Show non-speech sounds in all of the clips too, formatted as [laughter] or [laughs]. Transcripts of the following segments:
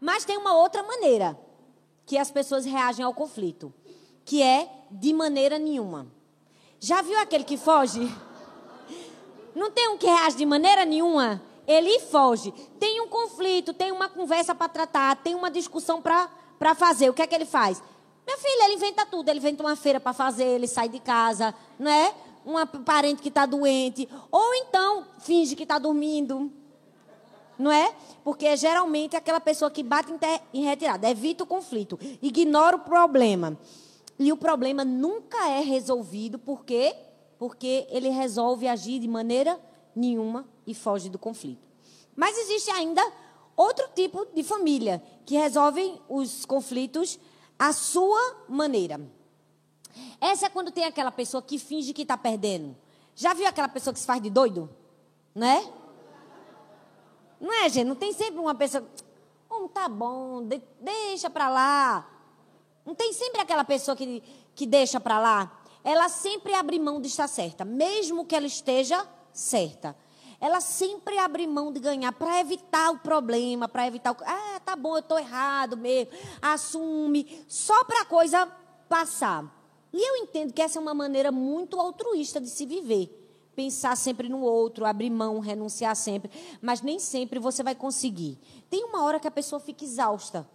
Mas tem uma outra maneira que as pessoas reagem ao conflito, que é de maneira nenhuma. Já viu aquele que foge? Não tem um que reage de maneira nenhuma? Ele foge. Tem um conflito, tem uma conversa para tratar, tem uma discussão para fazer. O que é que ele faz? Meu filho, ele inventa tudo. Ele inventa uma feira para fazer, ele sai de casa, não é? Um parente que está doente. Ou então, finge que está dormindo. Não é? Porque é geralmente aquela pessoa que bate em retirada. Evita o conflito. Ignora o problema. E o problema nunca é resolvido. Por quê? Porque ele resolve agir de maneira nenhuma e foge do conflito. Mas existe ainda outro tipo de família que resolvem os conflitos à sua maneira. Essa é quando tem aquela pessoa que finge que está perdendo. Já viu aquela pessoa que se faz de doido? Não é? Não é, gente? Não tem sempre uma pessoa. Oh, tá bom, de, deixa para lá. Não tem sempre aquela pessoa que, que deixa para lá. Ela sempre abre mão de estar certa, mesmo que ela esteja certa. Ela sempre abre mão de ganhar para evitar o problema, para evitar o. Ah, tá bom, eu estou errado mesmo. Assume, só para a coisa passar. E eu entendo que essa é uma maneira muito altruísta de se viver pensar sempre no outro, abrir mão, renunciar sempre, mas nem sempre você vai conseguir. Tem uma hora que a pessoa fica exausta.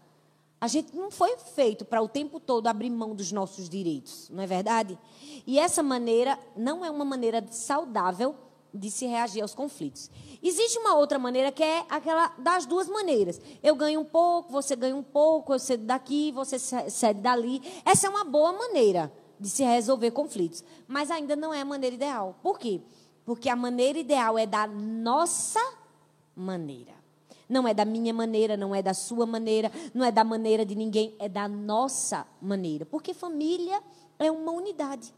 A gente não foi feito para o tempo todo abrir mão dos nossos direitos, não é verdade? E essa maneira não é uma maneira saudável de se reagir aos conflitos. Existe uma outra maneira que é aquela das duas maneiras. Eu ganho um pouco, você ganha um pouco, eu cedo daqui, você cede dali. Essa é uma boa maneira de se resolver conflitos. Mas ainda não é a maneira ideal. Por quê? Porque a maneira ideal é da nossa maneira. Não é da minha maneira, não é da sua maneira, não é da maneira de ninguém, é da nossa maneira. Porque família é uma unidade.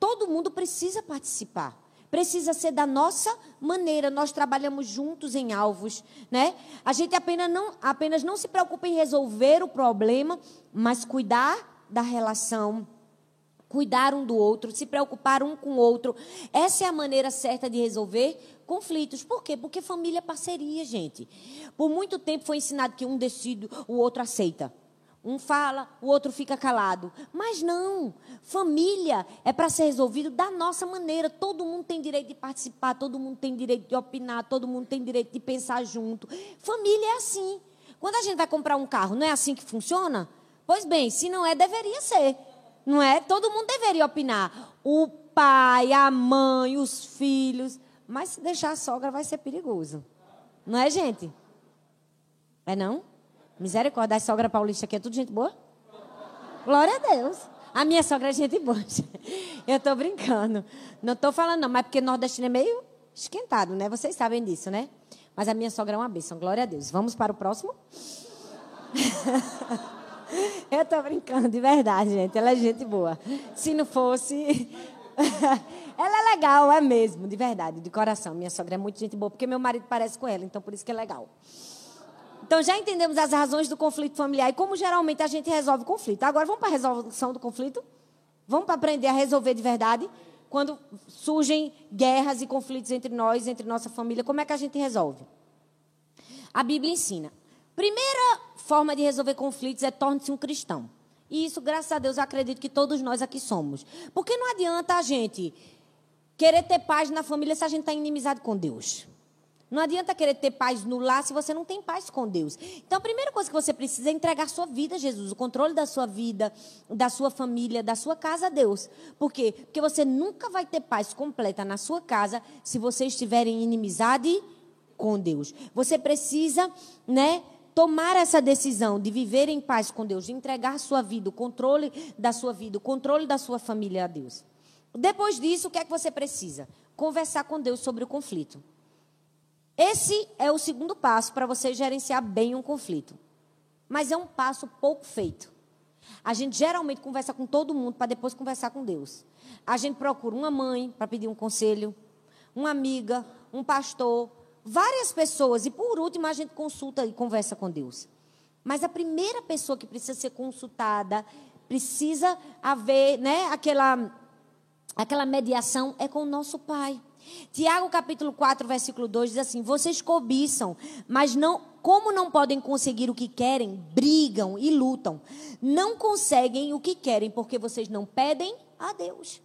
Todo mundo precisa participar. Precisa ser da nossa maneira. Nós trabalhamos juntos em alvos, né? A gente apenas não, apenas não se preocupa em resolver o problema, mas cuidar da relação cuidar um do outro, se preocupar um com o outro. Essa é a maneira certa de resolver conflitos. Por quê? Porque família é parceria, gente. Por muito tempo foi ensinado que um decide, o outro aceita. Um fala, o outro fica calado. Mas não. Família é para ser resolvido da nossa maneira. Todo mundo tem direito de participar, todo mundo tem direito de opinar, todo mundo tem direito de pensar junto. Família é assim. Quando a gente vai comprar um carro, não é assim que funciona? Pois bem, se não é, deveria ser. Não é? Todo mundo deveria opinar. O pai, a mãe, os filhos. Mas se deixar a sogra vai ser perigoso. Não é, gente? É não? Misericórdia, a sogra paulista aqui é tudo gente boa? Glória a Deus. A minha sogra é gente boa. Eu estou brincando. Não estou falando não, mas porque nordestino é meio esquentado, né? Vocês sabem disso, né? Mas a minha sogra é uma bênção. Glória a Deus. Vamos para o próximo? [laughs] [laughs] Eu tô brincando, de verdade, gente. Ela é gente boa. Se não fosse. [laughs] ela é legal, é mesmo, de verdade, de coração. Minha sogra é muito gente boa, porque meu marido parece com ela, então por isso que é legal. Então já entendemos as razões do conflito familiar e como geralmente a gente resolve o conflito. Agora vamos para a resolução do conflito? Vamos para aprender a resolver de verdade? Quando surgem guerras e conflitos entre nós, entre nossa família, como é que a gente resolve? A Bíblia ensina. Primeira forma de resolver conflitos é torne-se um cristão. E isso, graças a Deus, eu acredito que todos nós aqui somos. Porque não adianta a gente querer ter paz na família se a gente está inimizado com Deus. Não adianta querer ter paz no lar se você não tem paz com Deus. Então, a primeira coisa que você precisa é entregar sua vida a Jesus, o controle da sua vida, da sua família, da sua casa a Deus. Por quê? Porque você nunca vai ter paz completa na sua casa se você estiver em inimizade com Deus. Você precisa, né, tomar essa decisão de viver em paz com Deus, de entregar sua vida, o controle da sua vida, o controle da sua família a Deus. Depois disso, o que é que você precisa? Conversar com Deus sobre o conflito. Esse é o segundo passo para você gerenciar bem um conflito. Mas é um passo pouco feito. A gente geralmente conversa com todo mundo para depois conversar com Deus. A gente procura uma mãe para pedir um conselho, uma amiga, um pastor, várias pessoas e por último a gente consulta e conversa com Deus. Mas a primeira pessoa que precisa ser consultada, precisa haver, né, aquela aquela mediação é com o nosso Pai. Tiago capítulo 4, versículo 2 diz assim: Vocês cobiçam, mas não, como não podem conseguir o que querem, brigam e lutam. Não conseguem o que querem porque vocês não pedem a Deus.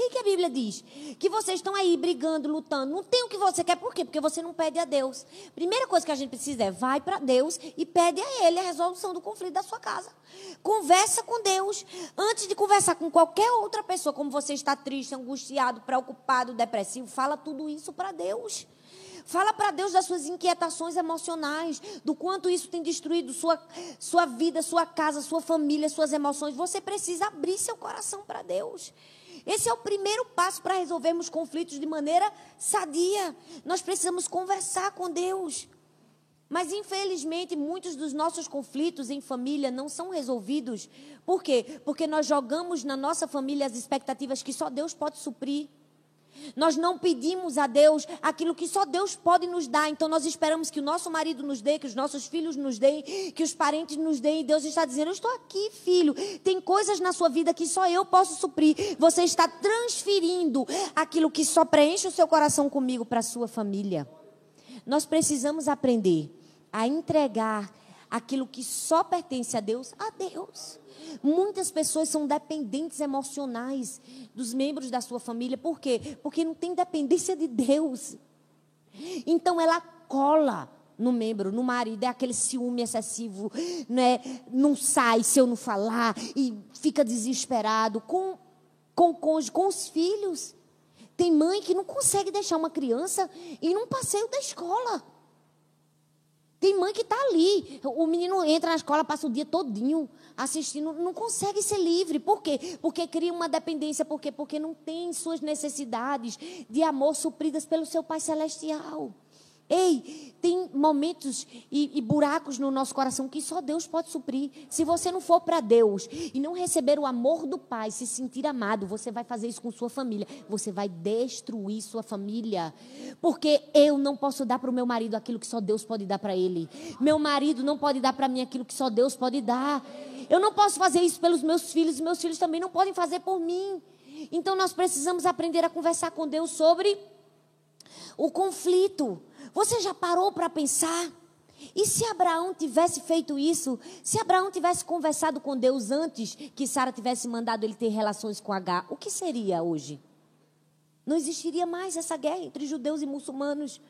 Que, que a Bíblia diz? Que vocês estão aí brigando, lutando. Não tem o que você quer, por quê? Porque você não pede a Deus. Primeira coisa que a gente precisa é vai para Deus e pede a Ele a resolução do conflito da sua casa. Conversa com Deus. Antes de conversar com qualquer outra pessoa, como você está triste, angustiado, preocupado, depressivo, fala tudo isso para Deus. Fala para Deus das suas inquietações emocionais, do quanto isso tem destruído sua, sua vida, sua casa, sua família, suas emoções. Você precisa abrir seu coração para Deus. Esse é o primeiro passo para resolvermos conflitos de maneira sadia. Nós precisamos conversar com Deus. Mas, infelizmente, muitos dos nossos conflitos em família não são resolvidos. Por quê? Porque nós jogamos na nossa família as expectativas que só Deus pode suprir. Nós não pedimos a Deus aquilo que só Deus pode nos dar. Então nós esperamos que o nosso marido nos dê, que os nossos filhos nos deem, que os parentes nos deem. E Deus está dizendo: Eu estou aqui, filho. Tem coisas na sua vida que só eu posso suprir. Você está transferindo aquilo que só preenche o seu coração comigo para a sua família. Nós precisamos aprender a entregar aquilo que só pertence a Deus, a Deus. Muitas pessoas são dependentes emocionais dos membros da sua família. Por quê? Porque não tem dependência de Deus. Então ela cola no membro, no marido, é aquele ciúme excessivo, né? não sai se eu não falar, e fica desesperado com, com, com, com os filhos. Tem mãe que não consegue deixar uma criança ir num passeio da escola. Tem mãe que está ali. O menino entra na escola, passa o dia todinho assistindo, não consegue ser livre. Por quê? Porque cria uma dependência. Por quê? Porque não tem suas necessidades de amor supridas pelo seu Pai Celestial. Ei, tem momentos e, e, buracos no nosso coração que só Deus pode suprir. Se você não for para Deus e não receber o amor do Pai, se sentir amado, você vai fazer isso com sua família. Você vai destruir sua família. Porque eu não posso dar para o meu marido aquilo que só Deus pode dar para ele. Meu marido não pode dar para mim aquilo que só Deus pode dar. Eu não posso fazer isso pelos meus filhos, meus filhos também não podem fazer por mim. Então nós precisamos aprender a conversar com Deus sobre o conflito. Você já parou para pensar? E se Abraão tivesse feito isso? Se Abraão tivesse conversado com Deus antes que Sara tivesse mandado ele ter relações com H, o que seria hoje? Não existiria mais essa guerra entre judeus e muçulmanos.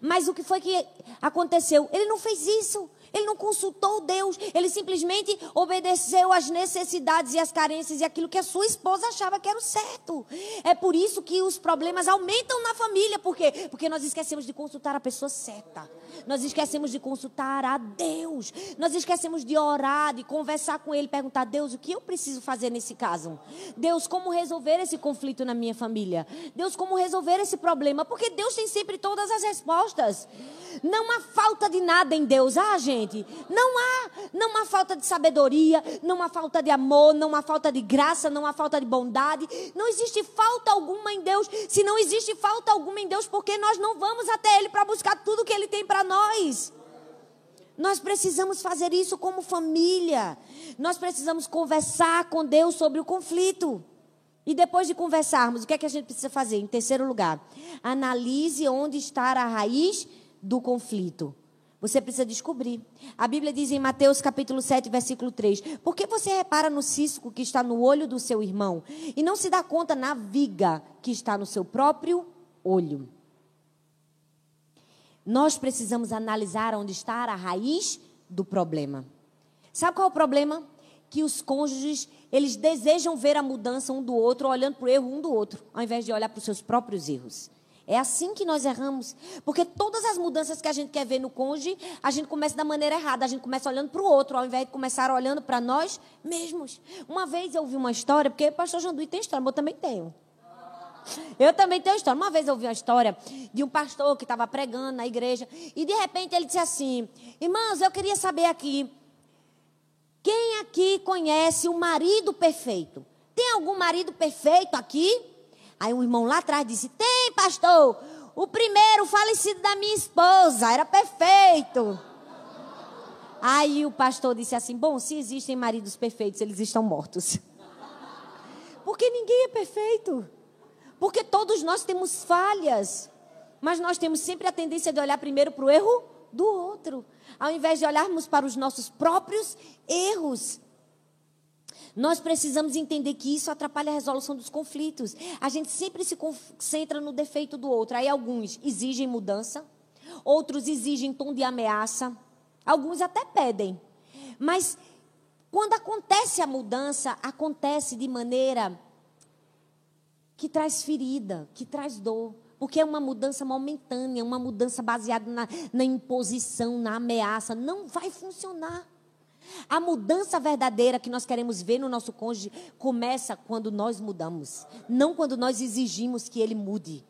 Mas o que foi que aconteceu? Ele não fez isso. Ele não consultou Deus, ele simplesmente obedeceu às necessidades e às carências e aquilo que a sua esposa achava que era o certo. É por isso que os problemas aumentam na família, por quê? Porque nós esquecemos de consultar a pessoa certa. Nós esquecemos de consultar a Deus. Nós esquecemos de orar, de conversar com ele, perguntar: "Deus, o que eu preciso fazer nesse caso? Deus, como resolver esse conflito na minha família? Deus, como resolver esse problema?" Porque Deus tem sempre todas as respostas. Não há falta de nada em Deus. Ah, gente, não há, não há falta de sabedoria, não há falta de amor, não há falta de graça, não há falta de bondade. Não existe falta alguma em Deus. Se não existe falta alguma em Deus, porque nós não vamos até Ele para buscar tudo que Ele tem para nós. Nós precisamos fazer isso como família. Nós precisamos conversar com Deus sobre o conflito. E depois de conversarmos, o que é que a gente precisa fazer? Em terceiro lugar, analise onde está a raiz do conflito. Você precisa descobrir. A Bíblia diz em Mateus capítulo 7, versículo 3: Por que você repara no cisco que está no olho do seu irmão e não se dá conta na viga que está no seu próprio olho? Nós precisamos analisar onde está a raiz do problema. Sabe qual é o problema? Que os cônjuges, eles desejam ver a mudança um do outro, olhando para o erro um do outro, ao invés de olhar para os seus próprios erros. É assim que nós erramos. Porque todas as mudanças que a gente quer ver no cônjuge, a gente começa da maneira errada. A gente começa olhando para o outro, ao invés de começar olhando para nós mesmos. Uma vez eu ouvi uma história, porque o pastor Janduí tem história, mas eu também tenho. Eu também tenho história. Uma vez eu ouvi uma história de um pastor que estava pregando na igreja. E de repente ele disse assim: Irmãos, eu queria saber aqui. Quem aqui conhece o marido perfeito? Tem algum marido perfeito aqui? Aí um irmão lá atrás disse: Tem, pastor. O primeiro falecido da minha esposa era perfeito. Aí o pastor disse assim: Bom, se existem maridos perfeitos, eles estão mortos. [laughs] Porque ninguém é perfeito. Porque todos nós temos falhas. Mas nós temos sempre a tendência de olhar primeiro para o erro do outro, ao invés de olharmos para os nossos próprios erros. Nós precisamos entender que isso atrapalha a resolução dos conflitos. A gente sempre se concentra no defeito do outro. Aí alguns exigem mudança, outros exigem tom de ameaça, alguns até pedem. Mas quando acontece a mudança, acontece de maneira que traz ferida, que traz dor. Porque é uma mudança momentânea, uma mudança baseada na, na imposição, na ameaça. Não vai funcionar. A mudança verdadeira que nós queremos ver no nosso cônjuge começa quando nós mudamos, não quando nós exigimos que ele mude.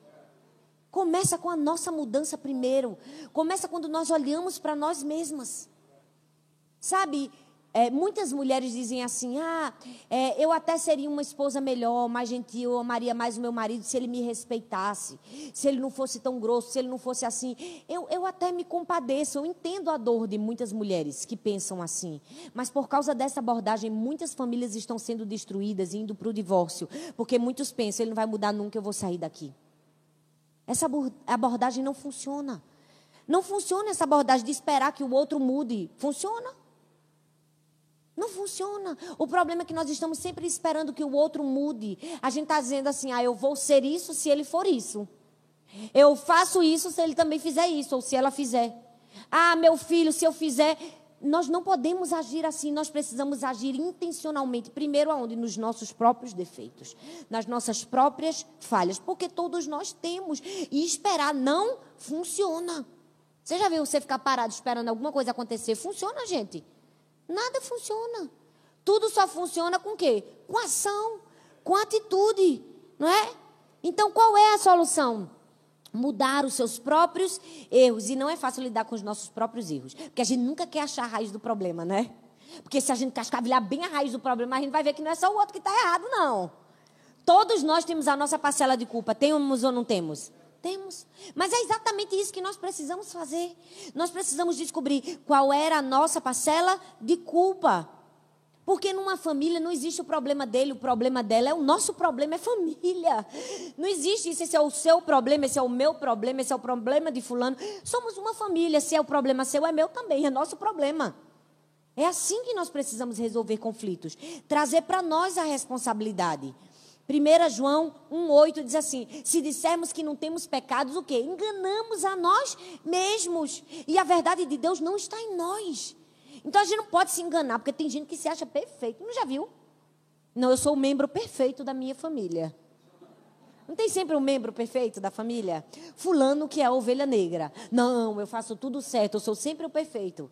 Começa com a nossa mudança primeiro. Começa quando nós olhamos para nós mesmas. Sabe, é, muitas mulheres dizem assim: ah, é, eu até seria uma esposa melhor, mais gentil, eu amaria mais o meu marido se ele me respeitasse, se ele não fosse tão grosso, se ele não fosse assim. Eu, eu até me compadeço, eu entendo a dor de muitas mulheres que pensam assim. Mas por causa dessa abordagem, muitas famílias estão sendo destruídas e indo para o divórcio, porque muitos pensam: ele não vai mudar nunca, eu vou sair daqui. Essa abordagem não funciona. Não funciona essa abordagem de esperar que o outro mude. Funciona? Não funciona. O problema é que nós estamos sempre esperando que o outro mude. A gente está dizendo assim: ah, eu vou ser isso se ele for isso. Eu faço isso se ele também fizer isso, ou se ela fizer. Ah, meu filho, se eu fizer. Nós não podemos agir assim, nós precisamos agir intencionalmente. Primeiro, aonde? Nos nossos próprios defeitos, nas nossas próprias falhas, porque todos nós temos. E esperar não funciona. Você já viu você ficar parado esperando alguma coisa acontecer? Funciona, gente. Nada funciona. Tudo só funciona com quê? Com ação, com atitude, não é? Então, qual é a solução? Mudar os seus próprios erros. E não é fácil lidar com os nossos próprios erros. Porque a gente nunca quer achar a raiz do problema, né? Porque se a gente cascavilhar bem a raiz do problema, a gente vai ver que não é só o outro que está errado, não. Todos nós temos a nossa parcela de culpa. Temos ou não temos? Temos. Mas é exatamente isso que nós precisamos fazer. Nós precisamos descobrir qual era a nossa parcela de culpa. Porque numa família não existe o problema dele, o problema dela é o nosso problema, é família. Não existe isso, esse é o seu problema, esse é o meu problema, esse é o problema de fulano. Somos uma família, se é o problema seu, é meu também, é nosso problema. É assim que nós precisamos resolver conflitos. Trazer para nós a responsabilidade. 1 João 1,8 diz assim: se dissermos que não temos pecados, o quê? Enganamos a nós mesmos. E a verdade de Deus não está em nós. Então a gente não pode se enganar, porque tem gente que se acha perfeito. Não já viu? Não, eu sou o membro perfeito da minha família. Não tem sempre um membro perfeito da família? Fulano que é a ovelha negra. Não, eu faço tudo certo, eu sou sempre o perfeito.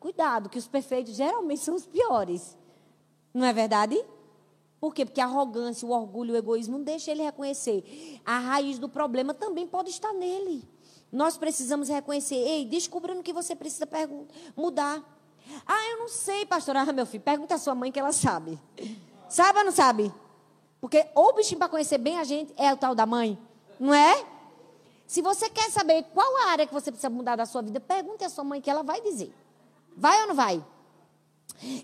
Cuidado, que os perfeitos geralmente são os piores. Não é verdade? Por quê? Porque a arrogância, o orgulho, o egoísmo não deixa ele reconhecer. A raiz do problema também pode estar nele. Nós precisamos reconhecer. Ei, descubra no que você precisa mudar. Ah, eu não sei, pastor. Ah, meu filho, pergunta à sua mãe que ela sabe. Sabe ou não sabe? Porque o bichinho para conhecer bem a gente é o tal da mãe. Não é? Se você quer saber qual a área que você precisa mudar da sua vida, pergunte à sua mãe que ela vai dizer. Vai ou não vai?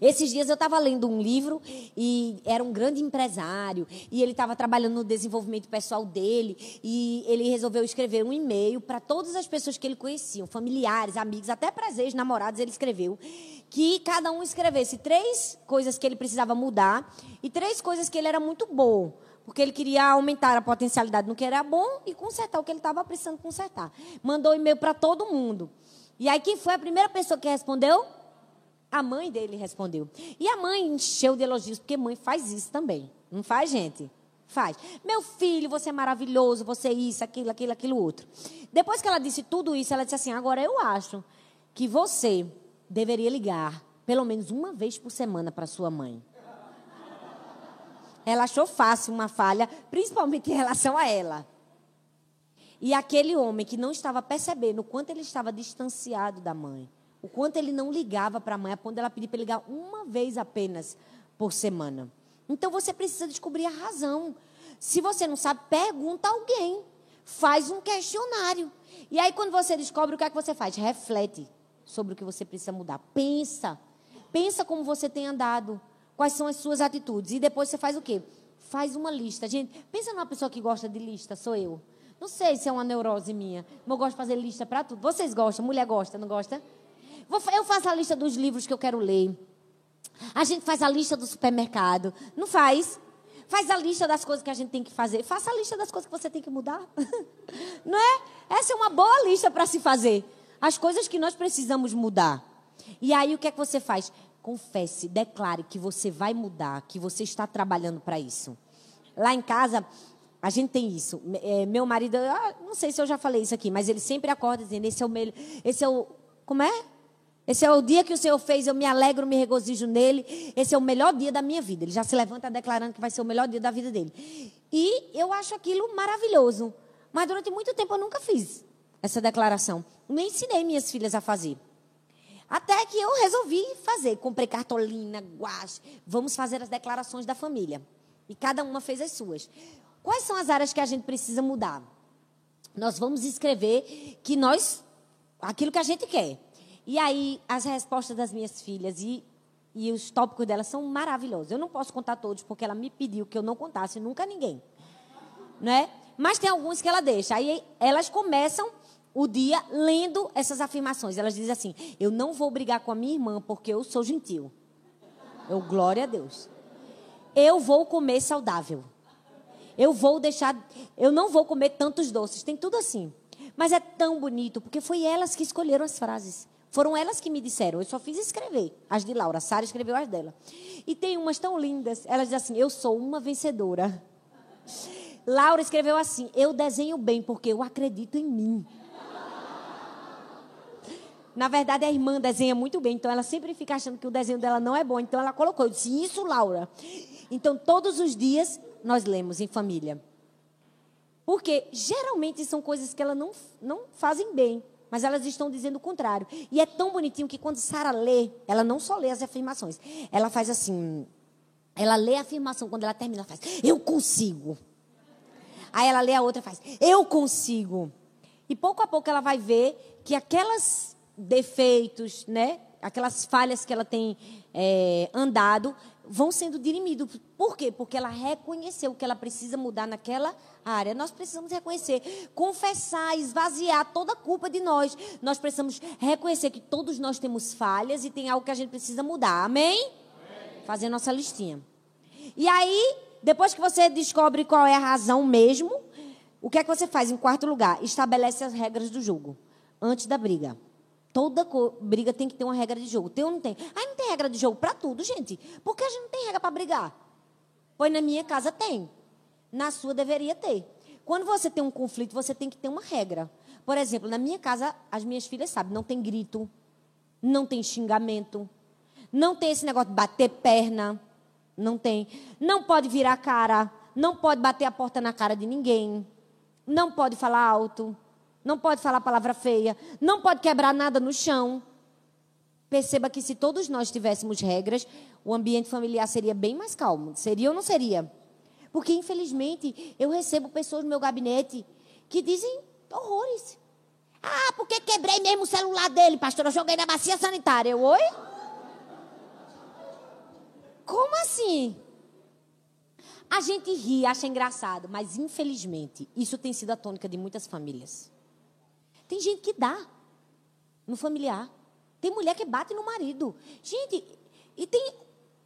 Esses dias eu estava lendo um livro e era um grande empresário e ele estava trabalhando no desenvolvimento pessoal dele e ele resolveu escrever um e-mail para todas as pessoas que ele conhecia, familiares, amigos, até para namorados, ele escreveu que cada um escrevesse três coisas que ele precisava mudar e três coisas que ele era muito bom, porque ele queria aumentar a potencialidade no que era bom e consertar o que ele estava precisando consertar. Mandou e-mail para todo mundo. E aí quem foi a primeira pessoa que respondeu? A mãe dele respondeu. E a mãe encheu de elogios, porque mãe faz isso também. Não faz, gente? Faz. Meu filho, você é maravilhoso, você é isso, aquilo, aquilo, aquilo outro. Depois que ela disse tudo isso, ela disse assim: agora eu acho que você deveria ligar pelo menos uma vez por semana para sua mãe. Ela achou fácil uma falha, principalmente em relação a ela. E aquele homem que não estava percebendo o quanto ele estava distanciado da mãe, o quanto ele não ligava para a mãe, a ponto dela pedir para ligar uma vez apenas por semana. Então você precisa descobrir a razão. Se você não sabe, pergunta a alguém. Faz um questionário. E aí, quando você descobre, o que é que você faz? Reflete sobre o que você precisa mudar. Pensa. Pensa como você tem andado. Quais são as suas atitudes. E depois você faz o quê? Faz uma lista. Gente, pensa numa pessoa que gosta de lista, sou eu. Não sei se é uma neurose minha, mas eu gosto de fazer lista para tudo. Vocês gostam? Mulher gosta, não gosta? Eu faço a lista dos livros que eu quero ler. A gente faz a lista do supermercado. Não faz? Faz a lista das coisas que a gente tem que fazer. Faça a lista das coisas que você tem que mudar. [laughs] Não é? Essa é uma boa lista para se fazer. As coisas que nós precisamos mudar. E aí o que é que você faz? Confesse, declare que você vai mudar, que você está trabalhando para isso. Lá em casa, a gente tem isso. É, meu marido, ah, não sei se eu já falei isso aqui, mas ele sempre acorda dizendo: esse é o melhor. Esse é o. Como é? Esse é o dia que o Senhor fez, eu me alegro, me regozijo nele. Esse é o melhor dia da minha vida. Ele já se levanta declarando que vai ser o melhor dia da vida dele. E eu acho aquilo maravilhoso. Mas durante muito tempo eu nunca fiz essa declaração. Nem ensinei minhas filhas a fazer. Até que eu resolvi fazer. Comprei cartolina, guache. Vamos fazer as declarações da família. E cada uma fez as suas. Quais são as áreas que a gente precisa mudar? Nós vamos escrever que nós, aquilo que a gente quer. E aí, as respostas das minhas filhas e, e os tópicos delas são maravilhosos. Eu não posso contar todos, porque ela me pediu que eu não contasse nunca ninguém. Né? Mas tem alguns que ela deixa. Aí elas começam o dia lendo essas afirmações. Elas dizem assim: Eu não vou brigar com a minha irmã porque eu sou gentil. Eu, glória a Deus. Eu vou comer saudável. Eu vou deixar. Eu não vou comer tantos doces. Tem tudo assim. Mas é tão bonito, porque foi elas que escolheram as frases. Foram elas que me disseram. Eu só fiz escrever as de Laura. Sara escreveu as dela. E tem umas tão lindas. Elas dizem assim: Eu sou uma vencedora. Laura escreveu assim: Eu desenho bem porque eu acredito em mim. Na verdade, a irmã desenha muito bem, então ela sempre fica achando que o desenho dela não é bom. Então ela colocou, eu disse, isso, Laura. Então, todos os dias nós lemos em família. Porque geralmente são coisas que elas não, não fazem bem, mas elas estão dizendo o contrário. E é tão bonitinho que quando Sara lê, ela não só lê as afirmações, ela faz assim. Ela lê a afirmação, quando ela termina, ela faz, eu consigo. Aí ela lê a outra e faz, eu consigo. E pouco a pouco ela vai ver que aquelas defeitos, né? Aquelas falhas que ela tem é, andado vão sendo dirimidos. Por quê? Porque ela reconheceu que ela precisa mudar naquela área. Nós precisamos reconhecer, confessar, esvaziar toda a culpa de nós. Nós precisamos reconhecer que todos nós temos falhas e tem algo que a gente precisa mudar. Amém? Amém. Fazer nossa listinha. E aí, depois que você descobre qual é a razão mesmo, o que é que você faz em quarto lugar? Estabelece as regras do jogo antes da briga. Toda briga tem que ter uma regra de jogo. Tem ou não tem? Aí não tem regra de jogo para tudo, gente. Por que a gente não tem regra para brigar? Pois na minha casa tem. Na sua deveria ter. Quando você tem um conflito, você tem que ter uma regra. Por exemplo, na minha casa, as minhas filhas sabem, não tem grito, não tem xingamento, não tem esse negócio de bater perna, não tem. Não pode virar cara, não pode bater a porta na cara de ninguém, não pode falar alto não pode falar palavra feia, não pode quebrar nada no chão. Perceba que se todos nós tivéssemos regras, o ambiente familiar seria bem mais calmo. Seria ou não seria? Porque, infelizmente, eu recebo pessoas no meu gabinete que dizem horrores. Ah, porque quebrei mesmo o celular dele, pastor. Eu joguei na bacia sanitária. Eu, oi? Como assim? A gente ri, acha engraçado, mas infelizmente isso tem sido a tônica de muitas famílias. Tem gente que dá no familiar. Tem mulher que bate no marido. Gente, e tem.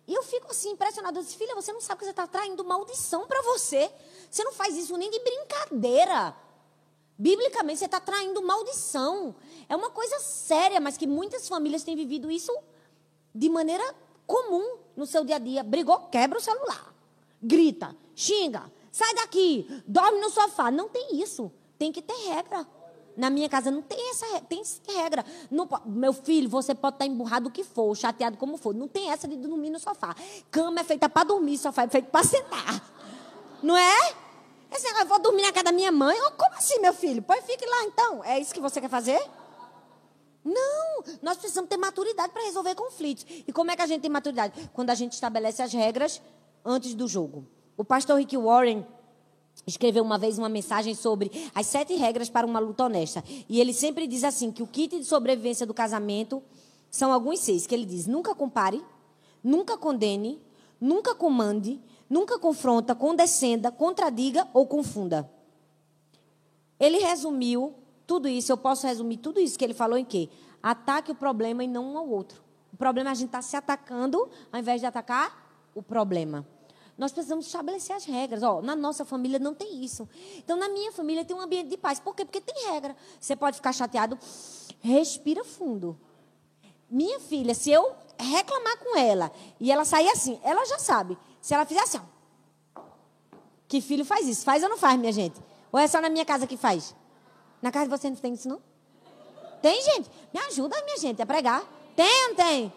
E eu fico assim, impressionada. Eu disse, filha, você não sabe que você está traindo maldição para você. Você não faz isso nem de brincadeira. Biblicamente, você está traindo maldição. É uma coisa séria, mas que muitas famílias têm vivido isso de maneira comum no seu dia a dia. Brigou, quebra o celular. Grita, xinga, sai daqui, dorme no sofá. Não tem isso. Tem que ter regra. Na minha casa não tem essa tem regra. Não, meu filho, você pode estar emburrado o que for, chateado como for. Não tem essa de dormir no sofá. Cama é feita para dormir, sofá é feito para sentar. Não é? Esse negócio, eu vou dormir na casa da minha mãe. Oh, como assim, meu filho? Pois fique lá então. É isso que você quer fazer? Não, nós precisamos ter maturidade para resolver conflitos. E como é que a gente tem maturidade? Quando a gente estabelece as regras antes do jogo. O pastor Rick Warren, escreveu uma vez uma mensagem sobre as sete regras para uma luta honesta. E ele sempre diz assim, que o kit de sobrevivência do casamento são alguns seis, que ele diz, nunca compare, nunca condene, nunca comande, Nunca confronta, condescenda, contradiga ou confunda. Ele resumiu tudo isso, eu posso resumir tudo isso que ele falou em quê? Ataque o problema e não um ao outro. O problema é a gente estar tá se atacando ao invés de atacar o problema. Nós precisamos estabelecer as regras. Ó, na nossa família não tem isso. Então, na minha família tem um ambiente de paz. Por quê? Porque tem regra. Você pode ficar chateado, respira fundo. Minha filha, se eu reclamar com ela e ela sair assim, ela já sabe. Se ela fizer assim, ó, que filho faz isso? Faz ou não faz, minha gente? Ou é só na minha casa que faz? Na casa de você não tem isso, não? Tem, gente? Me ajuda, minha gente, a pregar. Tem ou não tem?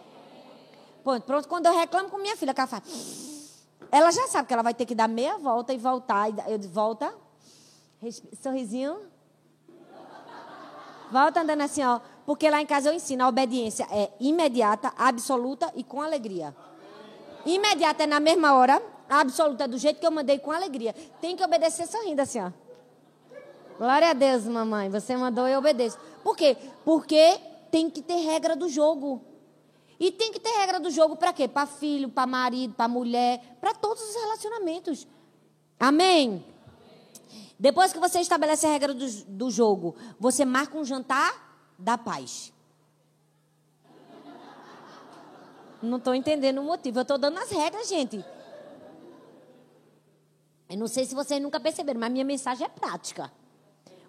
Pronto, pronto, quando eu reclamo com minha filha, que ela faz. Ela já sabe que ela vai ter que dar meia volta e voltar. Digo, volta. Sorrisinho. Volta andando assim, ó. Porque lá em casa eu ensino a obediência é imediata, absoluta e com alegria. Imediata é na mesma hora, absoluta do jeito que eu mandei com alegria. Tem que obedecer sorrindo assim, ó. Glória a Deus, mamãe. Você mandou, eu obedeço. Por quê? Porque tem que ter regra do jogo. E tem que ter regra do jogo para quê? Para filho, para marido, para mulher, para todos os relacionamentos. Amém? Depois que você estabelece a regra do, do jogo, você marca um jantar da paz. Não estou entendendo o motivo. Eu estou dando as regras, gente. Eu não sei se vocês nunca perceberam, mas minha mensagem é prática.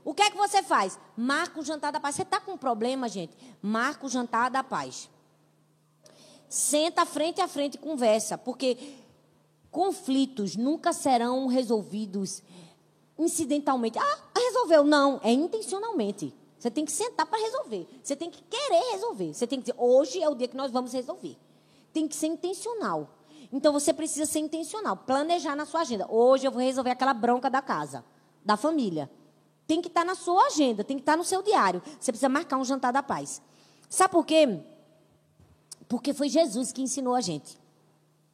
O que é que você faz? Marca o jantar da paz. Você está com um problema, gente? Marca o jantar da paz. Senta frente a frente e conversa, porque conflitos nunca serão resolvidos incidentalmente. Ah, resolveu. Não, é intencionalmente. Você tem que sentar para resolver. Você tem que querer resolver. Você tem que dizer, hoje é o dia que nós vamos resolver. Tem que ser intencional. Então você precisa ser intencional, planejar na sua agenda. Hoje eu vou resolver aquela bronca da casa, da família tem que estar na sua agenda, tem que estar no seu diário. Você precisa marcar um jantar da paz. Sabe por quê? Porque foi Jesus que ensinou a gente.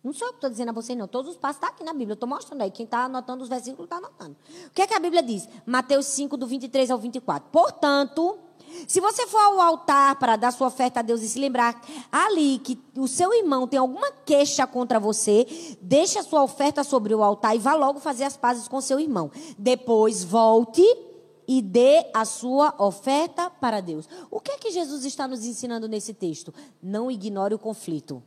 Não sou eu que estou dizendo a vocês, não. Todos os passos estão tá aqui na Bíblia. Estou mostrando aí. Quem está anotando os versículos está anotando. O que é que a Bíblia diz? Mateus 5, do 23 ao 24. Portanto, se você for ao altar para dar sua oferta a Deus e se lembrar ali que o seu irmão tem alguma queixa contra você, deixe a sua oferta sobre o altar e vá logo fazer as pazes com seu irmão. Depois volte e dê a sua oferta para Deus. O que é que Jesus está nos ensinando nesse texto? Não ignore o conflito.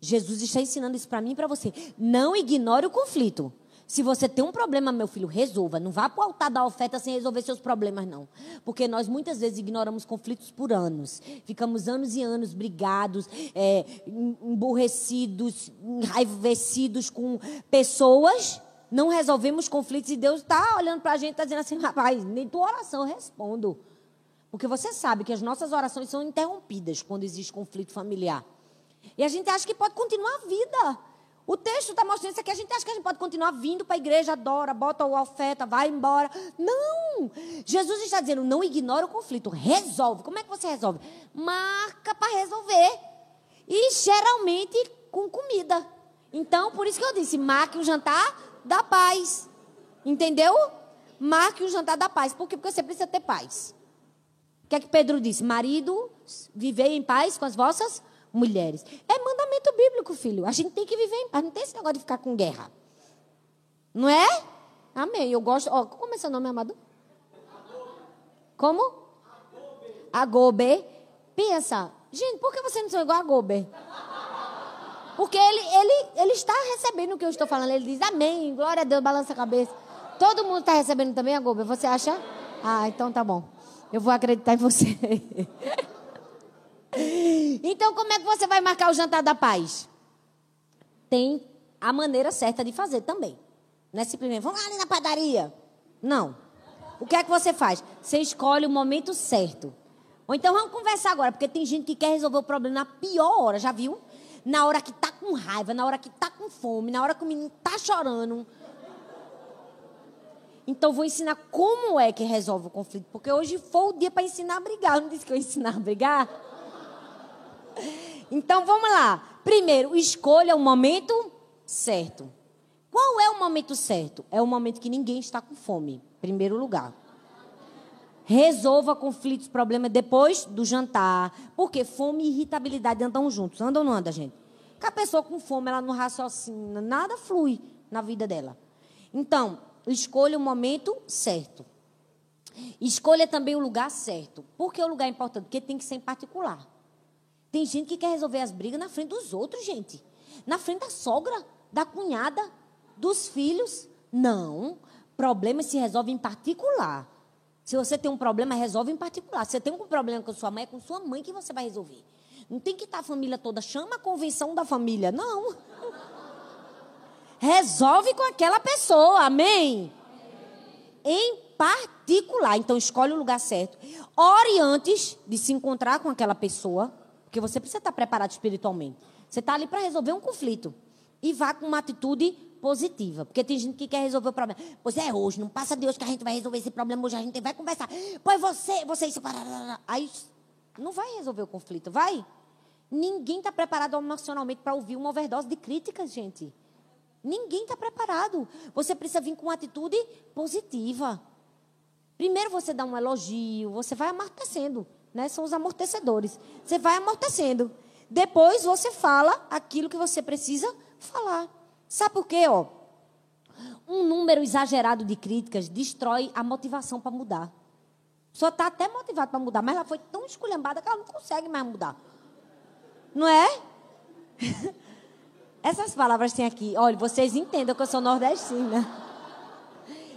Jesus está ensinando isso para mim e para você. Não ignore o conflito. Se você tem um problema, meu filho, resolva. Não vá para o altar da oferta sem resolver seus problemas, não. Porque nós muitas vezes ignoramos conflitos por anos. Ficamos anos e anos brigados, é, emburrecidos, enraivecidos com pessoas não resolvemos conflitos e Deus está olhando para a gente e está dizendo assim, rapaz, nem tua oração eu respondo. Porque você sabe que as nossas orações são interrompidas quando existe conflito familiar. E a gente acha que pode continuar a vida. O texto está mostrando isso aqui. A gente acha que a gente pode continuar vindo para a igreja, adora, bota o oferta, vai embora. Não! Jesus está dizendo, não ignora o conflito, resolve. Como é que você resolve? Marca para resolver. E geralmente com comida. Então, por isso que eu disse, marque o jantar da paz. Entendeu? Marque o jantar da paz. Por quê? Porque você precisa ter paz. O que é que Pedro disse? Marido, vivei em paz com as vossas mulheres. É mandamento bíblico, filho. A gente tem que viver em paz. Não tem esse negócio de ficar com guerra. Não é? Amém. Eu gosto. Como é seu nome, amado? Como? Agobe. Pensa. Gente, por que você não sou igual a Agobe? Porque ele, ele, ele está recebendo o que eu estou falando. Ele diz amém, glória a Deus, balança a cabeça. Todo mundo está recebendo também a Goba, você acha? Ah, então tá bom. Eu vou acreditar em você. [laughs] então, como é que você vai marcar o jantar da paz? Tem a maneira certa de fazer também. Não é simplesmente, vamos ali na padaria. Não. O que é que você faz? Você escolhe o momento certo. Ou então vamos conversar agora, porque tem gente que quer resolver o problema na pior hora, já viu? Na hora que tá com raiva, na hora que tá com fome, na hora que o menino tá chorando. Então vou ensinar como é que resolve o conflito, porque hoje foi o dia para ensinar a brigar. Não disse que eu ia ensinar a brigar? Então vamos lá. Primeiro, escolha o momento certo. Qual é o momento certo? É o momento que ninguém está com fome, primeiro lugar. Resolva conflitos, problemas depois do jantar. Porque fome e irritabilidade andam juntos. Andam ou não andam, gente? Com a pessoa com fome, ela não raciocina, nada flui na vida dela. Então, escolha o momento certo. Escolha também o lugar certo. Por que o lugar é importante? Porque tem que ser em particular. Tem gente que quer resolver as brigas na frente dos outros, gente. Na frente da sogra, da cunhada, dos filhos. Não. Problema se resolve em particular. Se você tem um problema, resolve em particular. Se você tem um problema com sua mãe, é com sua mãe que você vai resolver. Não tem que estar a família toda. Chama a convenção da família. Não. Resolve com aquela pessoa. Amém? Em particular. Então, escolhe o lugar certo. Ore antes de se encontrar com aquela pessoa. Porque você precisa estar preparado espiritualmente. Você está ali para resolver um conflito. E vá com uma atitude positiva. Porque tem gente que quer resolver o problema. Pois é, hoje, não passa de hoje que a gente vai resolver esse problema. Hoje a gente vai conversar. Pois você, você isso. Aí não vai resolver o conflito, vai? Ninguém está preparado emocionalmente para ouvir uma overdose de críticas, gente. Ninguém está preparado. Você precisa vir com uma atitude positiva. Primeiro você dá um elogio, você vai amortecendo, né? São os amortecedores. Você vai amortecendo. Depois você fala aquilo que você precisa falar. Sabe por quê, ó? Um número exagerado de críticas destrói a motivação para mudar. Só está até motivada para mudar, mas ela foi tão esculhambada que ela não consegue mais mudar. Não é? [laughs] Essas palavras tem aqui. Olha, vocês entendam que eu sou nordestina.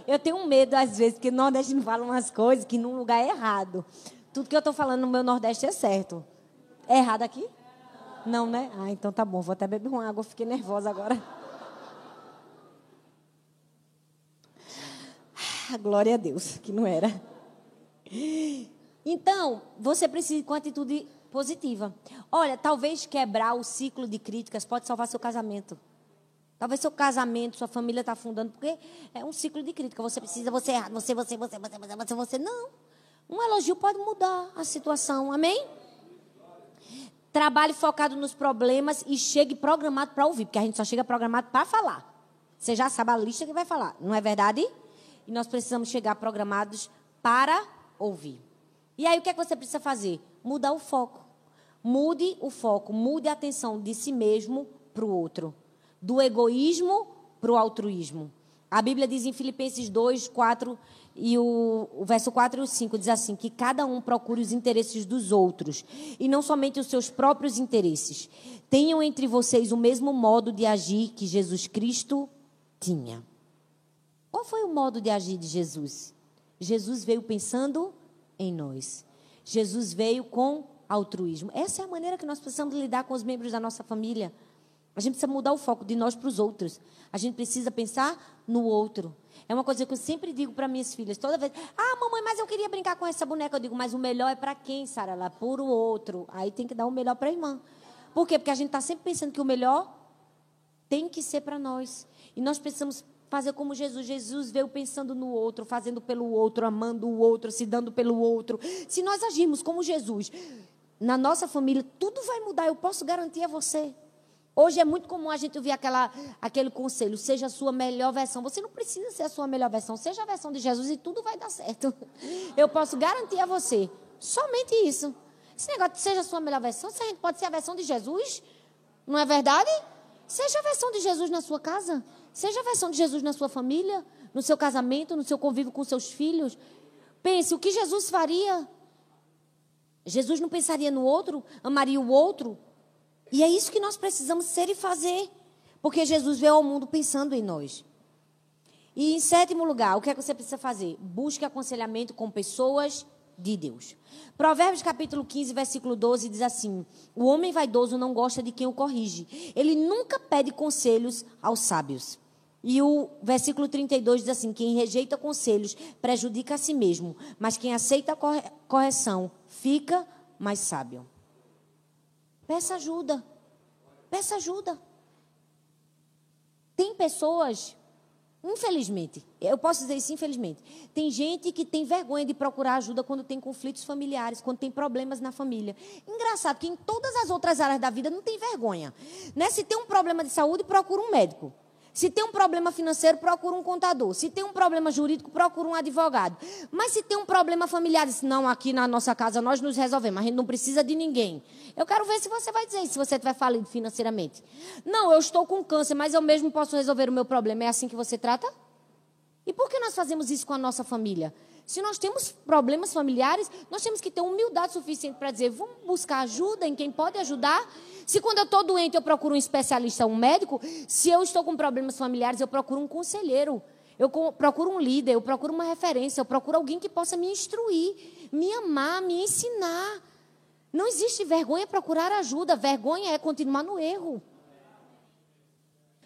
Eu tenho medo, às vezes, que nordestino fala umas coisas que num lugar é errado. Tudo que eu estou falando no meu Nordeste é certo. É errado aqui? Não, né? Ah, então tá bom. Vou até beber uma água. Fiquei nervosa agora. Ah, glória a Deus, que não era. Então, você precisa com atitude positiva. Olha, talvez quebrar o ciclo de críticas pode salvar seu casamento. Talvez seu casamento, sua família está afundando, porque é um ciclo de crítica. Você precisa, você erra, você, você, você, você, você, você, você. Não. Um elogio pode mudar a situação. Amém? Trabalhe focado nos problemas e chegue programado para ouvir, porque a gente só chega programado para falar. Você já sabe a lista que vai falar, não é verdade? E nós precisamos chegar programados para ouvir. E aí o que é que você precisa fazer? Mudar o foco. Mude o foco, mude a atenção de si mesmo para o outro. Do egoísmo para o altruísmo. A Bíblia diz em Filipenses 2, 4 e o, o, verso 4 e o 5 diz assim: que cada um procure os interesses dos outros e não somente os seus próprios interesses. Tenham entre vocês o mesmo modo de agir que Jesus Cristo tinha. Qual foi o modo de agir de Jesus? Jesus veio pensando em nós. Jesus veio com altruísmo. Essa é a maneira que nós precisamos lidar com os membros da nossa família. A gente precisa mudar o foco de nós para os outros. A gente precisa pensar no outro. É uma coisa que eu sempre digo para minhas filhas, toda vez. Ah, mamãe, mas eu queria brincar com essa boneca. Eu digo, mas o melhor é para quem, Sara? Lá por o outro. Aí tem que dar o melhor para a irmã. Por quê? Porque a gente está sempre pensando que o melhor tem que ser para nós. E nós precisamos fazer como Jesus. Jesus veio pensando no outro, fazendo pelo outro, amando o outro, se dando pelo outro. Se nós agirmos como Jesus, na nossa família, tudo vai mudar, eu posso garantir a você. Hoje é muito comum a gente ouvir aquela, aquele conselho, seja a sua melhor versão. Você não precisa ser a sua melhor versão, seja a versão de Jesus e tudo vai dar certo. [laughs] Eu posso garantir a você, somente isso. Esse negócio de seja a sua melhor versão, se a gente pode ser a versão de Jesus, não é verdade? Seja a versão de Jesus na sua casa, seja a versão de Jesus na sua família, no seu casamento, no seu convívio com seus filhos. Pense, o que Jesus faria? Jesus não pensaria no outro, amaria o outro. E é isso que nós precisamos ser e fazer. Porque Jesus veio ao mundo pensando em nós. E em sétimo lugar, o que é que você precisa fazer? Busque aconselhamento com pessoas de Deus. Provérbios capítulo 15, versículo 12 diz assim: O homem vaidoso não gosta de quem o corrige. Ele nunca pede conselhos aos sábios. E o versículo 32 diz assim: Quem rejeita conselhos prejudica a si mesmo, mas quem aceita a correção fica mais sábio. Peça ajuda. Peça ajuda. Tem pessoas, infelizmente, eu posso dizer isso infelizmente, tem gente que tem vergonha de procurar ajuda quando tem conflitos familiares, quando tem problemas na família. Engraçado que em todas as outras áreas da vida não tem vergonha. Né? Se tem um problema de saúde, procura um médico. Se tem um problema financeiro, procura um contador. Se tem um problema jurídico, procura um advogado. Mas se tem um problema familiar, diz, não, aqui na nossa casa nós nos resolvemos, a gente não precisa de ninguém. Eu quero ver se você vai dizer se você estiver falido financeiramente. Não, eu estou com câncer, mas eu mesmo posso resolver o meu problema. É assim que você trata? E por que nós fazemos isso com a nossa família? Se nós temos problemas familiares, nós temos que ter humildade suficiente para dizer, vamos buscar ajuda em quem pode ajudar. Se quando eu estou doente eu procuro um especialista, um médico, se eu estou com problemas familiares, eu procuro um conselheiro. Eu procuro um líder, eu procuro uma referência, eu procuro alguém que possa me instruir, me amar, me ensinar. Não existe vergonha procurar ajuda, vergonha é continuar no erro.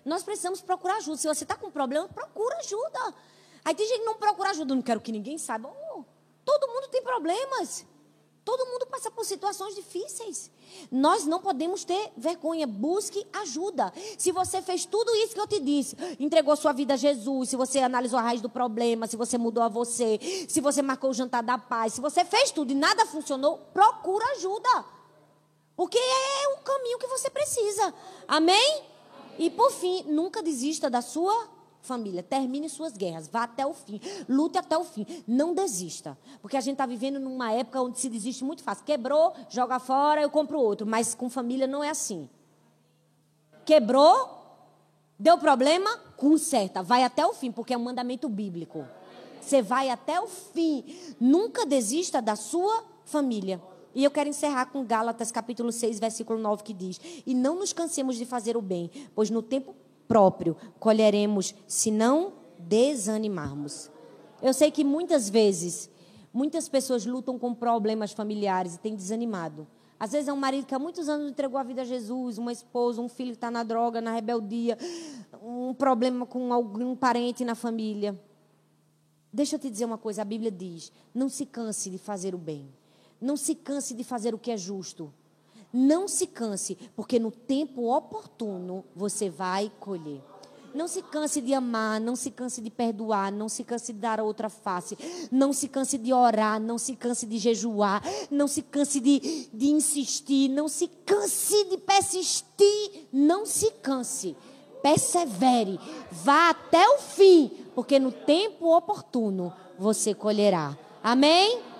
Nós precisamos procurar ajuda. Se você está com problema, procura ajuda. Aí tem gente que não procura ajuda, não quero que ninguém saiba. Oh, todo mundo tem problemas. Todo mundo passa por situações difíceis. Nós não podemos ter vergonha. Busque ajuda. Se você fez tudo isso que eu te disse, entregou sua vida a Jesus, se você analisou a raiz do problema, se você mudou a você, se você marcou o jantar da paz, se você fez tudo e nada funcionou, procura ajuda. Porque é o caminho que você precisa. Amém? E por fim, nunca desista da sua família, termine suas guerras, vá até o fim, lute até o fim, não desista. Porque a gente está vivendo numa época onde se desiste muito fácil. Quebrou, joga fora, eu compro outro. Mas com família não é assim. Quebrou, deu problema, conserta, vai até o fim, porque é um mandamento bíblico. Você vai até o fim. Nunca desista da sua família. E eu quero encerrar com Gálatas capítulo 6, versículo 9, que diz: E não nos cansemos de fazer o bem, pois no tempo próprio colheremos se não desanimarmos. Eu sei que muitas vezes, muitas pessoas lutam com problemas familiares e têm desanimado. Às vezes é um marido que há muitos anos entregou a vida a Jesus, uma esposa, um filho que está na droga, na rebeldia, um problema com algum parente na família. Deixa eu te dizer uma coisa: a Bíblia diz: não se canse de fazer o bem, não se canse de fazer o que é justo. Não se canse, porque no tempo oportuno você vai colher. Não se canse de amar, não se canse de perdoar, não se canse de dar outra face, não se canse de orar, não se canse de jejuar, não se canse de, de insistir, não se canse de persistir, não se canse. Persevere, vá até o fim, porque no tempo oportuno você colherá. Amém?